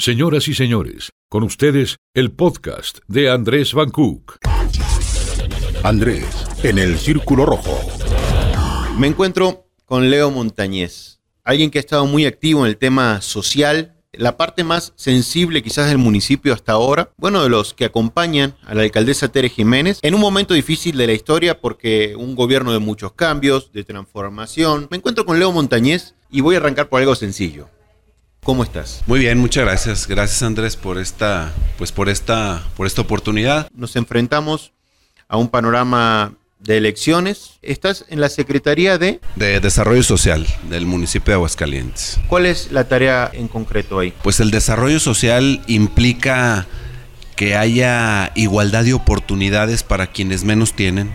Señoras y señores, con ustedes el podcast de Andrés Van Cook. Andrés, en el Círculo Rojo. Me encuentro con Leo Montañez, alguien que ha estado muy activo en el tema social, la parte más sensible quizás del municipio hasta ahora, bueno, de los que acompañan a la alcaldesa Tere Jiménez, en un momento difícil de la historia porque un gobierno de muchos cambios, de transformación. Me encuentro con Leo Montañez y voy a arrancar por algo sencillo. ¿Cómo estás? Muy bien, muchas gracias. Gracias Andrés por esta, pues por esta, por esta oportunidad. Nos enfrentamos a un panorama de elecciones. Estás en la Secretaría de... De Desarrollo Social del municipio de Aguascalientes. ¿Cuál es la tarea en concreto ahí? Pues el desarrollo social implica que haya igualdad de oportunidades para quienes menos tienen.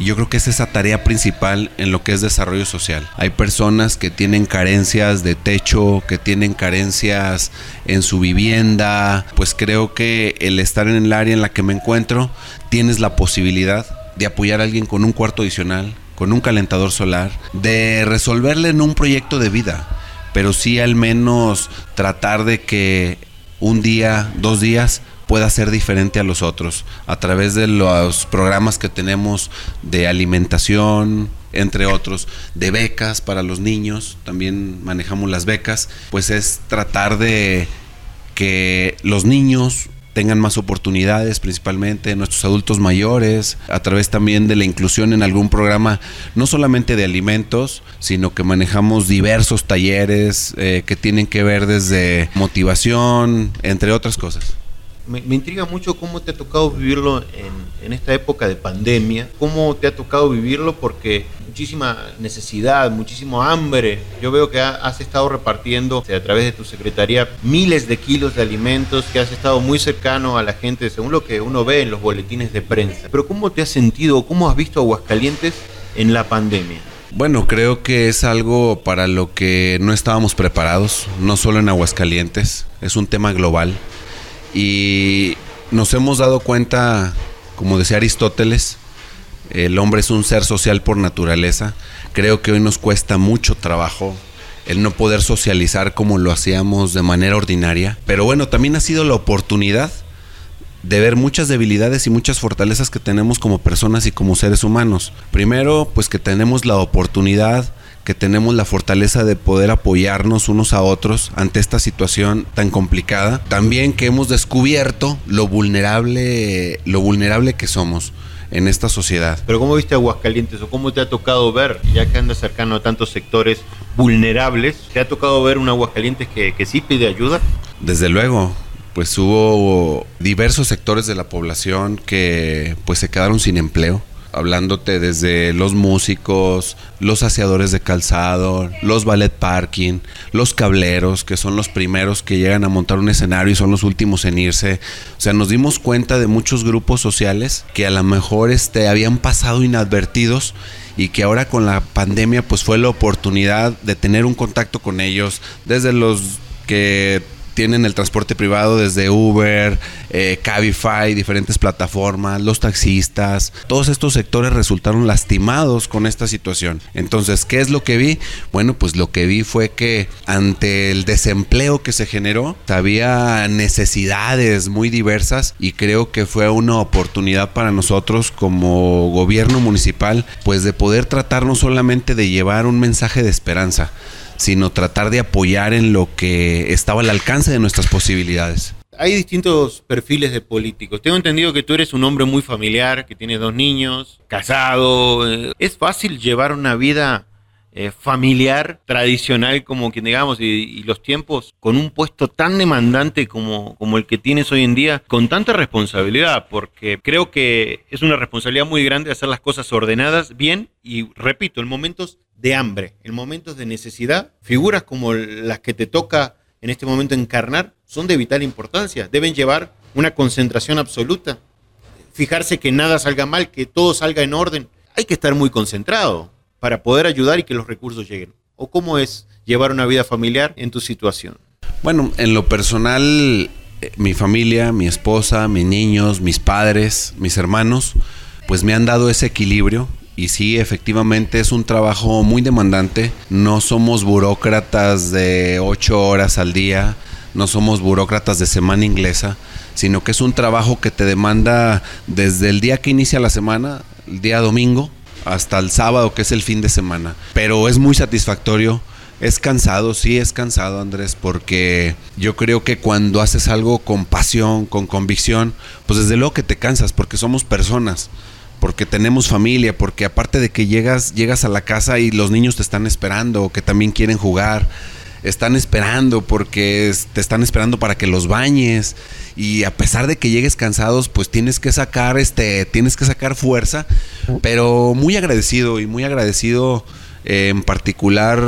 Yo creo que es esa tarea principal en lo que es desarrollo social. Hay personas que tienen carencias de techo, que tienen carencias en su vivienda. Pues creo que el estar en el área en la que me encuentro, tienes la posibilidad de apoyar a alguien con un cuarto adicional, con un calentador solar, de resolverle en un proyecto de vida, pero sí al menos tratar de que un día, dos días pueda ser diferente a los otros a través de los programas que tenemos de alimentación, entre otros, de becas para los niños, también manejamos las becas, pues es tratar de que los niños tengan más oportunidades, principalmente nuestros adultos mayores, a través también de la inclusión en algún programa, no solamente de alimentos, sino que manejamos diversos talleres eh, que tienen que ver desde motivación, entre otras cosas. Me, me, intriga mucho cómo te ha tocado vivirlo en, en, esta época de pandemia, cómo te ha tocado vivirlo porque muchísima necesidad, muchísimo hambre. Yo veo que ha, has estado repartiendo o sea, a través de tu secretaría miles de kilos de alimentos, que has estado muy cercano a la gente, según lo que uno ve en los boletines de prensa. Pero ¿cómo te has sentido, cómo has visto Aguascalientes en la pandemia? Bueno, creo que es algo para lo que no estábamos preparados, no solo en Aguascalientes, es un tema global y nos hemos dado cuenta, como decía Aristóteles, el hombre es un ser social por naturaleza. Creo que hoy nos cuesta mucho trabajo el no poder socializar como lo hacíamos de manera ordinaria. Pero bueno, también ha sido la oportunidad de ver muchas debilidades y muchas fortalezas que tenemos como personas y como seres humanos. Primero, pues que tenemos la oportunidad que tenemos la fortaleza de poder apoyarnos unos a otros ante esta situación tan complicada. También que hemos descubierto lo vulnerable, lo vulnerable que somos en esta sociedad. Pero ¿cómo viste Aguascalientes o cómo te ha tocado ver, ya que andas cercano a tantos sectores vulnerables, te ha tocado ver un Aguascalientes que, que sí pide ayuda? Desde luego, pues hubo diversos sectores de la población que pues se quedaron sin empleo hablándote desde los músicos, los aseadores de calzado, los ballet parking, los cableros, que son los primeros que llegan a montar un escenario y son los últimos en irse. O sea, nos dimos cuenta de muchos grupos sociales que a lo mejor este, habían pasado inadvertidos y que ahora con la pandemia pues fue la oportunidad de tener un contacto con ellos, desde los que tienen el transporte privado desde Uber, eh, Cabify, diferentes plataformas, los taxistas. Todos estos sectores resultaron lastimados con esta situación. Entonces, ¿qué es lo que vi? Bueno, pues lo que vi fue que ante el desempleo que se generó, había necesidades muy diversas y creo que fue una oportunidad para nosotros como gobierno municipal, pues de poder tratar no solamente de llevar un mensaje de esperanza, sino tratar de apoyar en lo que estaba al alcance de nuestras posibilidades. Hay distintos perfiles de políticos. Tengo entendido que tú eres un hombre muy familiar, que tiene dos niños, casado. ¿Es fácil llevar una vida eh, familiar, tradicional, como quien digamos, y, y, los tiempos, con un puesto tan demandante como, como el que tienes hoy en día, con tanta responsabilidad, porque creo que es una responsabilidad muy grande hacer las cosas ordenadas, bien, y repito, en momentos de hambre, en momentos de necesidad, figuras como las que te toca en este momento encarnar son de vital importancia. Deben llevar una concentración absoluta, fijarse que nada salga mal, que todo salga en orden. Hay que estar muy concentrado para poder ayudar y que los recursos lleguen. ¿O cómo es llevar una vida familiar en tu situación? Bueno, en lo personal, mi familia, mi esposa, mis niños, mis padres, mis hermanos, pues me han dado ese equilibrio y sí, efectivamente es un trabajo muy demandante. No somos burócratas de ocho horas al día no somos burócratas de semana inglesa, sino que es un trabajo que te demanda desde el día que inicia la semana, el día domingo, hasta el sábado, que es el fin de semana. Pero es muy satisfactorio. Es cansado, sí es cansado Andrés, porque yo creo que cuando haces algo con pasión, con convicción, pues desde luego que te cansas, porque somos personas, porque tenemos familia, porque aparte de que llegas, llegas a la casa y los niños te están esperando, que también quieren jugar, están esperando porque te están esperando para que los bañes y a pesar de que llegues cansados, pues tienes que sacar este tienes que sacar fuerza, pero muy agradecido y muy agradecido eh, en particular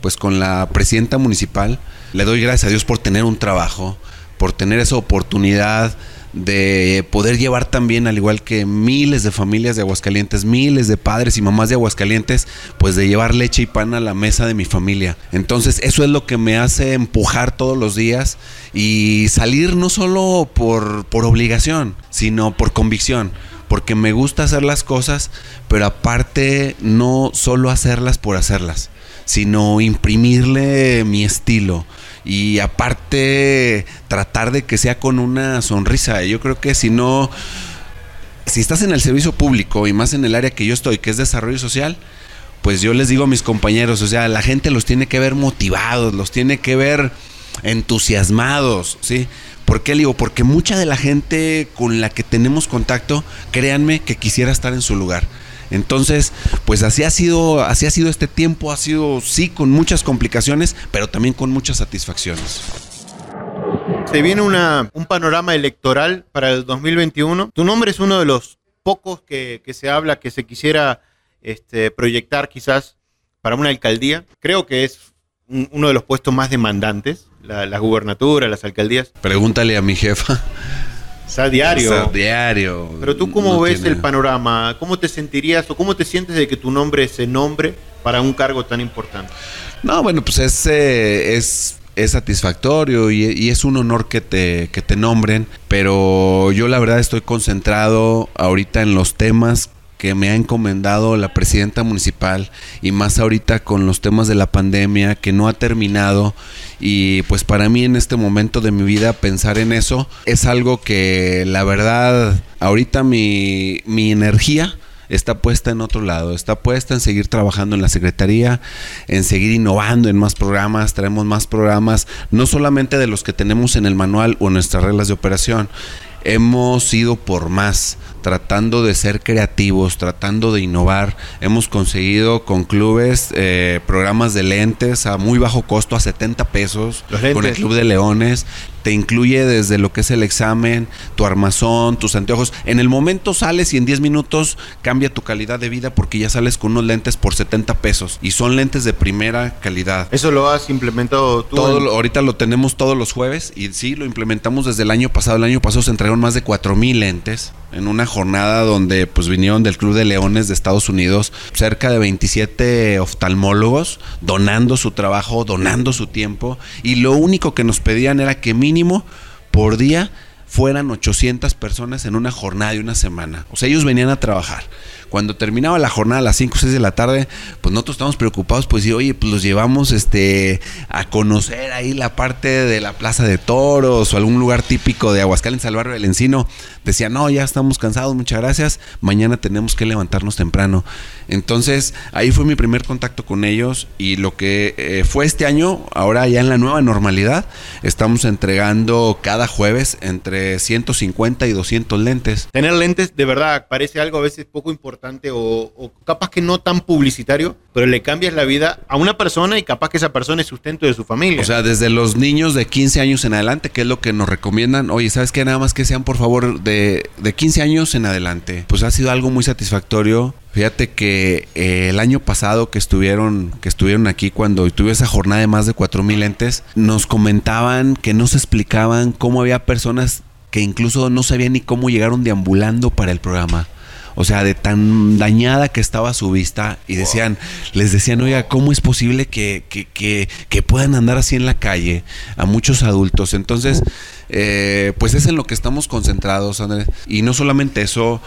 pues con la presidenta municipal. Le doy gracias a Dios por tener un trabajo, por tener esa oportunidad de poder llevar también, al igual que miles de familias de Aguascalientes, miles de padres y mamás de Aguascalientes, pues de llevar leche y pan a la mesa de mi familia. Entonces eso es lo que me hace empujar todos los días y salir no solo por, por obligación, sino por convicción porque me gusta hacer las cosas, pero aparte no solo hacerlas por hacerlas, sino imprimirle mi estilo, y aparte tratar de que sea con una sonrisa. Yo creo que si no, si estás en el servicio público y más en el área que yo estoy, que es desarrollo social, pues yo les digo a mis compañeros, o sea, la gente los tiene que ver motivados, los tiene que ver entusiasmados, ¿sí? ¿Por qué digo? Porque mucha de la gente con la que tenemos contacto, créanme que quisiera estar en su lugar. Entonces, pues así ha sido, así ha sido este tiempo, ha sido sí con muchas complicaciones, pero también con muchas satisfacciones. Se viene un panorama electoral para el 2021. Tu nombre es uno de los pocos que, se habla que se quisiera este, proyectar quizás para una alcaldía. Creo que es uno de los puestos más demandantes, la, la gubernatura, las alcaldías. Pregúntale a mi jefa. O sea, diario. diario. Pero tú cómo ves el panorama, cómo te sentirías o cómo te sientes de que tu nombre se nombre para un cargo tan importante. No, bueno, pues es, eh, es, es satisfactorio y, y, es un honor que te, que te nombren, pero yo la verdad estoy concentrado ahorita en los temas que me ha encomendado la presidenta municipal y más ahorita con los temas de la pandemia que no ha terminado. Y pues para mí en este momento de mi vida pensar en eso es algo que la verdad ahorita mi, mi energía está puesta en otro lado, está puesta en seguir trabajando en la Secretaría, en seguir innovando en más programas, traemos más programas, no solamente de los que tenemos en el manual o nuestras reglas de operación, hemos ido por más tratando de ser creativos, tratando de innovar. Hemos conseguido con clubes eh, programas de lentes a muy bajo costo, a 70 pesos, con el Club de Leones te incluye desde lo que es el examen, tu armazón, tus anteojos. En el momento sales y en 10 minutos cambia tu calidad de vida porque ya sales con unos lentes por 70 pesos y son lentes de primera calidad. ¿Eso lo has implementado tú? Todo, Ahorita lo tenemos todos los jueves y sí, lo implementamos desde el año pasado. El año pasado se entregaron más de 4 mil lentes en una jornada donde pues vinieron del Club de Leones de Estados Unidos cerca de 27 oftalmólogos donando su trabajo, donando su tiempo y lo único que nos pedían era que mínimo por día fueran 800 personas en una jornada de una semana. O sea, ellos venían a trabajar. Cuando terminaba la jornada a las 5 o 6 de la tarde, pues nosotros estábamos preocupados, pues sí, oye, pues los llevamos este a conocer ahí la parte de la Plaza de Toros o algún lugar típico de Aguascalientes al barrio del Encino. Decía, no, ya estamos cansados, muchas gracias, mañana tenemos que levantarnos temprano. Entonces, ahí fue mi primer contacto con ellos y lo que eh, fue este año, ahora ya en la nueva normalidad, estamos entregando cada jueves entre 150 y 200 lentes. Tener lentes de verdad parece algo a veces poco importante o, capaz que no tan publicitario, pero le cambias la vida a una persona y capaz que esa persona es sustento de su familia. O sea, desde los niños de 15 años en adelante, que es lo que nos recomiendan, oye, ¿sabes qué? Nada más que sean por favor de, de 15 años en adelante. Pues ha sido algo muy satisfactorio. Fíjate que eh, el año pasado que estuvieron, que estuvieron aquí cuando tuve esa jornada de más de 4000 lentes, nos comentaban que no se explicaban cómo había personas que incluso no sabían ni cómo llegaron deambulando para el programa. O sea, de tan dañada que estaba su vista. Y decían, les decían, oiga, ¿cómo es posible que, que, puedan andar así en la calle a muchos adultos? Entonces, eh, pues es en lo que estamos concentrados, Andrés. Y no solamente eso,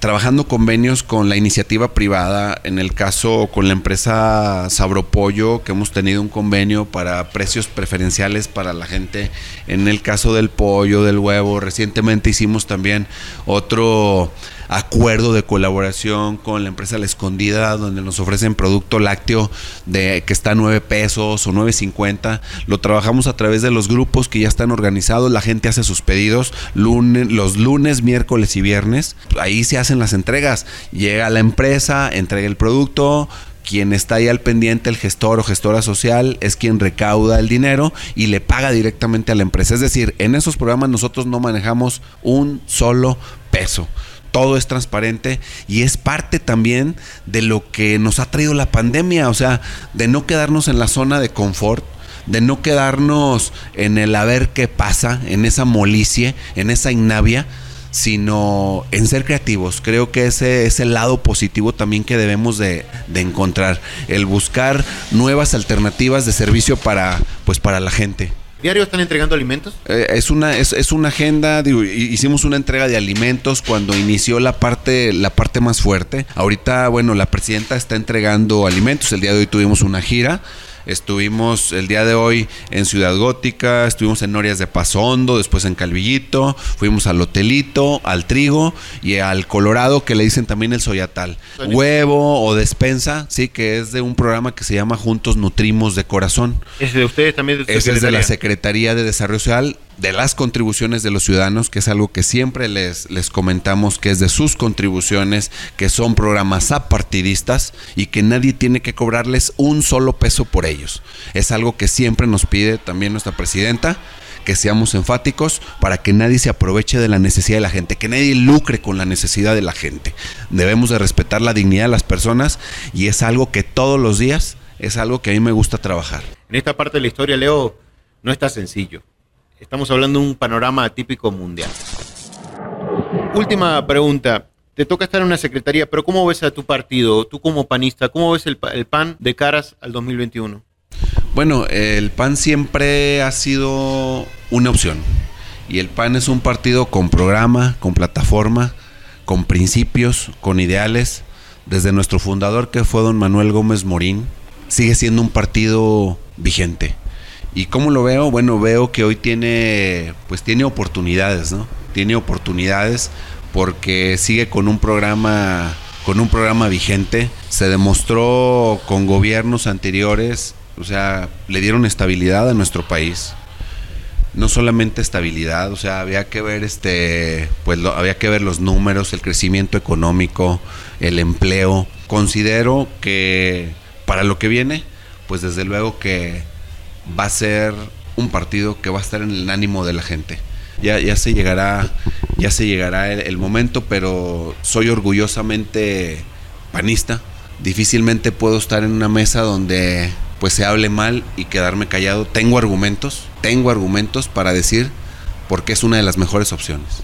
trabajando convenios con la iniciativa privada, en el caso con la empresa Sabropollo, que hemos tenido un convenio para precios preferenciales para la gente, en el caso del pollo, del huevo, recientemente hicimos también otro acuerdo de colaboración con la empresa La Escondida, donde nos ofrecen producto lácteo de que está a 9 pesos o 9.50. Lo trabajamos a través de los grupos que ya están organizados, la gente hace sus pedidos lunes, los lunes, miércoles y viernes. Ahí se hacen las entregas. Llega la empresa, entrega el producto, quien está ahí al pendiente, el gestor o gestora social, es quien recauda el dinero y le paga directamente a la empresa. Es decir, en esos programas nosotros no manejamos un solo peso todo es transparente y es parte también de lo que nos ha traído la pandemia, o sea, de no quedarnos en la zona de confort, de no quedarnos en el a ver qué pasa, en esa molicie, en esa innavia, sino en ser creativos. Creo que ese es el lado positivo también que debemos de, de, encontrar, el buscar nuevas alternativas de servicio para, pues, para la gente. ¿Diario están entregando alimentos? Eh, es, una, es, es, una agenda, digo, hicimos una entrega de alimentos cuando inició la parte, la parte más fuerte. Ahorita, bueno, la presidenta está entregando alimentos. El día de hoy tuvimos una gira Estuvimos el día de hoy en Ciudad Gótica, estuvimos en Norias de Paso Hondo, después en Calvillito, fuimos al Hotelito, al Trigo y al Colorado, que le dicen también el Soyatal. Huevo o despensa, sí, que es de un programa que se llama Juntos Nutrimos de Corazón. ¿Es de ustedes también? De es de la Secretaría de Desarrollo Social de las contribuciones de los ciudadanos, que es algo que siempre les, les comentamos, que es de sus contribuciones, que son programas apartidistas y que nadie tiene que cobrarles un solo peso por ellos. Es algo que siempre nos pide también nuestra presidenta, que seamos enfáticos para que nadie se aproveche de la necesidad de la gente, que nadie lucre con la necesidad de la gente. Debemos de respetar la dignidad de las personas y es algo que todos los días es algo que a mí me gusta trabajar. En esta parte de la historia, Leo, no está sencillo Estamos hablando de un panorama típico mundial. Última pregunta. Te toca estar en una secretaría, pero ¿cómo ves a tu partido? Tú como panista, ¿cómo ves el, PAN de caras al 2021? Bueno, el PAN siempre ha sido una opción. Y el PAN es un partido con programa, con plataforma, con principios, con ideales. Desde nuestro fundador, que fue don Manuel Gómez Morín, sigue siendo un partido vigente. ¿Y cómo lo veo? Bueno, veo que hoy tiene, pues tiene oportunidades, ¿no? Tiene oportunidades porque sigue con un programa, con un programa vigente. Se demostró con gobiernos anteriores, o sea, le dieron estabilidad a nuestro país. No solamente estabilidad, o sea, había que ver este, pues había que ver los números, el crecimiento económico, el empleo. Considero que para lo que viene, pues desde luego que va a ser un partido que va a estar en el ánimo de la gente. Ya, se llegará, ya se llegará el, momento, pero soy orgullosamente panista. Difícilmente puedo estar en una mesa donde pues se hable mal y quedarme callado. Tengo argumentos, tengo argumentos para decir por qué es una de las mejores opciones.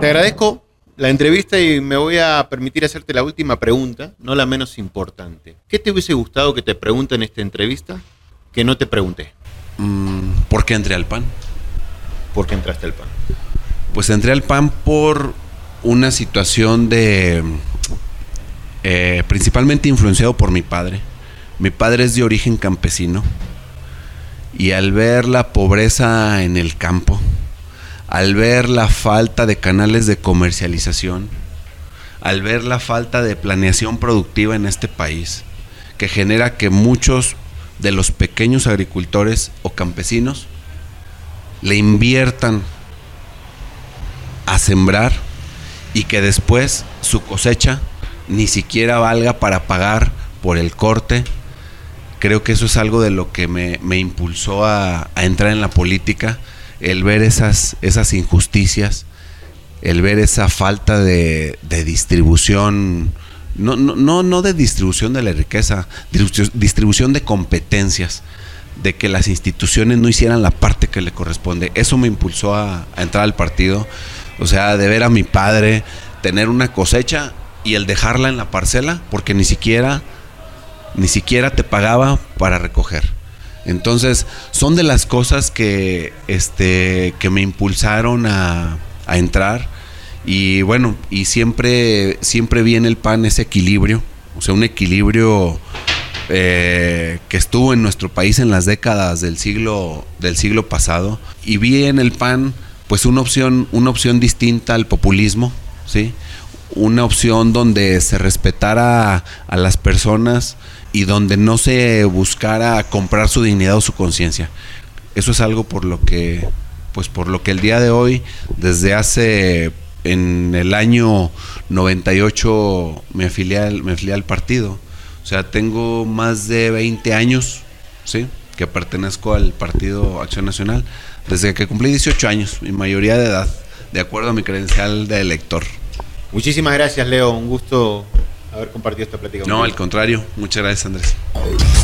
Te agradezco la entrevista y me voy a permitir hacerte la última pregunta, no la menos importante. ¿Qué te hubiese gustado que te pregunte en esta entrevista que no te pregunté? Mm, ¿Por qué entré al PAN? ¿Por qué entraste al PAN? Pues entré al PAN por una situación de... Eh, principalmente influenciado por mi padre. Mi padre es de origen campesino y al ver la pobreza en el campo, al ver la falta de canales de comercialización, al ver la falta de planeación productiva en este país, que genera que muchos de los pequeños agricultores o campesinos le inviertan a sembrar y que después su cosecha ni siquiera valga para pagar por el corte. Creo que eso es algo de lo que me, impulsó a, a entrar en la política el ver esas, esas injusticias, el ver esa falta de, distribución, no, no, no de distribución de la riqueza, distribución de competencias, de que las instituciones no hicieran la parte que le corresponde. Eso me impulsó a, a entrar al partido, o sea, de ver a mi padre tener una cosecha y el dejarla en la parcela, porque ni siquiera, ni siquiera te pagaba para recoger. Entonces, son de las cosas que, este, que me impulsaron a, entrar Y bueno, y siempre, siempre vi en el PAN ese equilibrio, o sea, un equilibrio eh, que estuvo en nuestro país en las décadas del siglo, del siglo pasado. Y vi en el PAN pues una opción, una opción distinta al populismo, ¿sí? Una opción donde se respetara a las personas y donde no se buscara comprar su dignidad o su conciencia. Eso es algo por lo que pues por lo que el día de hoy desde hace en el año 98 me afilié al, me afilié al partido. O sea, tengo más de 20 años, ¿sí? Que pertenezco al Partido Acción Nacional desde que cumplí 18 años, mi mayoría de edad, de acuerdo a mi credencial de elector. Muchísimas gracias, Leo. Un gusto haber compartido esta plática. No, al contrario. Muchas gracias, Andrés.